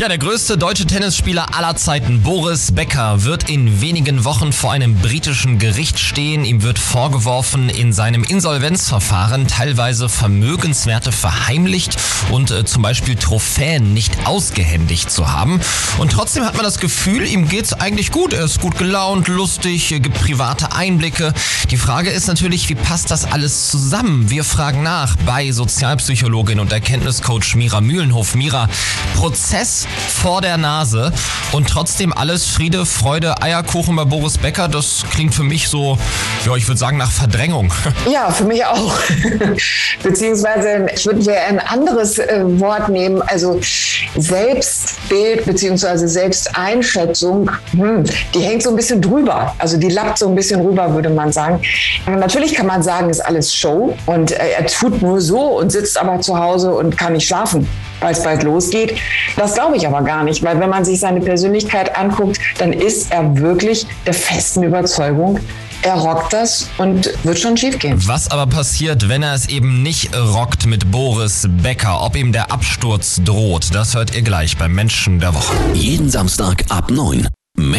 Ja, der größte deutsche Tennisspieler aller Zeiten, Boris Becker, wird in wenigen Wochen vor einem britischen Gericht stehen. Ihm wird vorgeworfen, in seinem Insolvenzverfahren teilweise Vermögenswerte verheimlicht und äh, zum Beispiel Trophäen nicht ausgehändigt zu haben. Und trotzdem hat man das Gefühl, ihm geht's eigentlich gut. Er ist gut gelaunt, lustig, gibt private Einblicke. Die Frage ist natürlich, wie passt das alles zusammen? Wir fragen nach bei Sozialpsychologin und Erkenntniscoach Mira Mühlenhof. Mira, Prozess vor der Nase und trotzdem alles Friede, Freude, Eierkuchen bei Boris Becker. Das klingt für mich so, ja, ich würde sagen, nach Verdrängung. Ja, für mich auch. beziehungsweise, ich würde ein anderes äh, Wort nehmen, also Selbstbild beziehungsweise Selbsteinschätzung, hm, die hängt so ein bisschen drüber. Also die lappt so ein bisschen rüber, würde man sagen. Natürlich kann man sagen, ist alles Show und äh, er tut nur so und sitzt aber zu Hause und kann nicht schlafen, weil es bald losgeht. Das glaube ich aber gar nicht, weil wenn man sich seine Persönlichkeit anguckt, dann ist er wirklich der festen Überzeugung, er rockt das und wird schon schief gehen. Was aber passiert, wenn er es eben nicht rockt mit Boris Becker? Ob ihm der Absturz droht, das hört ihr gleich beim Menschen der Woche. Jeden Samstag ab 9.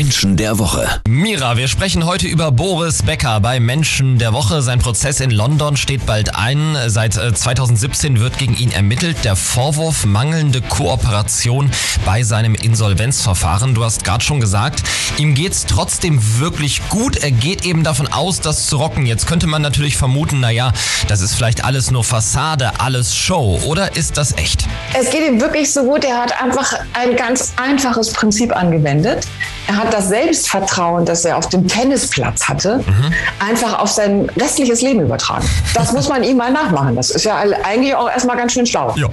Menschen der Woche. Mira, wir sprechen heute über Boris Becker bei Menschen der Woche. Sein Prozess in London steht bald ein. Seit 2017 äh, wird gegen ihn ermittelt. Der Vorwurf mangelnde Kooperation bei seinem Insolvenzverfahren. Du hast gerade schon gesagt, ihm geht's trotzdem wirklich gut. Er geht eben davon aus, das zu rocken. Jetzt könnte man natürlich vermuten, naja, das ist vielleicht alles nur Fassade, alles Show. Oder ist das echt? Es geht ihm wirklich so gut. Er hat einfach ein ganz einfaches Prinzip angewendet. Er hat das Selbstvertrauen, das er auf dem Tennisplatz hatte, mhm. einfach auf sein restliches Leben übertragen. Das muss man ihm mal nachmachen. Das ist ja eigentlich auch erstmal ganz schön schlau. Jo.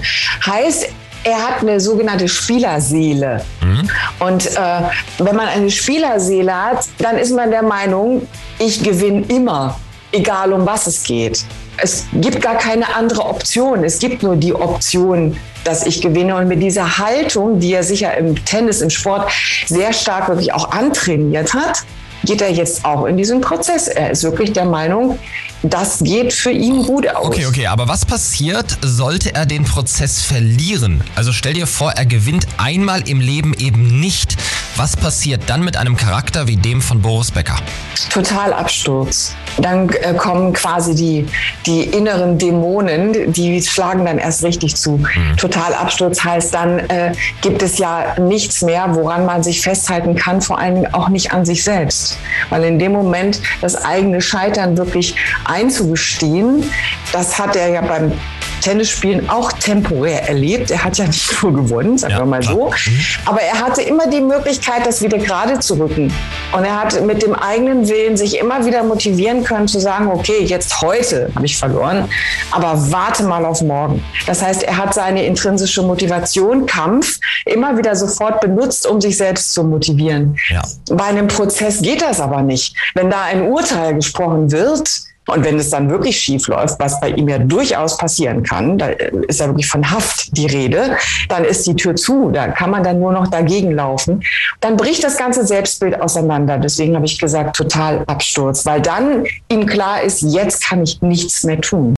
Heißt, er hat eine sogenannte Spielerseele. Mhm. Und äh, wenn man eine Spielerseele hat, dann ist man der Meinung, ich gewinne immer, egal um was es geht. Es gibt gar keine andere Option. Es gibt nur die Option, dass ich gewinne. Und mit dieser Haltung, die er sicher im Tennis, im Sport sehr stark wirklich auch antrainiert hat, geht er jetzt auch in diesen Prozess. Er ist wirklich der Meinung, das geht für ihn gut aus. Okay, okay, aber was passiert, sollte er den Prozess verlieren? Also stell dir vor, er gewinnt einmal im Leben eben nicht. Was passiert dann mit einem Charakter wie dem von Boris Becker? Total Absturz. Dann äh, kommen quasi die, die inneren Dämonen, die schlagen dann erst richtig zu. Mhm. Total Absturz heißt, dann äh, gibt es ja nichts mehr, woran man sich festhalten kann, vor allem auch nicht an sich selbst. Weil in dem Moment das eigene Scheitern wirklich einzugestehen, das hat er ja beim Tennisspielen auch temporär erlebt. Er hat ja nicht nur gewonnen, sagen ja, wir mal so. Mhm. Aber er hatte immer die Möglichkeit, das wieder gerade zu rücken. Und er hat mit dem eigenen Willen sich immer wieder motivieren können, zu sagen, okay, jetzt heute habe ich verloren, aber warte mal auf morgen. Das heißt, er hat seine intrinsische Motivation, Kampf, immer wieder sofort benutzt, um sich selbst zu motivieren. Ja. Bei einem Prozess geht das aber nicht. Wenn da ein Urteil gesprochen wird, und wenn es dann wirklich schief läuft, was bei ihm ja durchaus passieren kann, da ist ja wirklich von Haft die Rede, dann ist die Tür zu, da kann man dann nur noch dagegen laufen. Dann bricht das ganze Selbstbild auseinander. Deswegen habe ich gesagt, total Absturz, weil dann ihm klar ist, jetzt kann ich nichts mehr tun.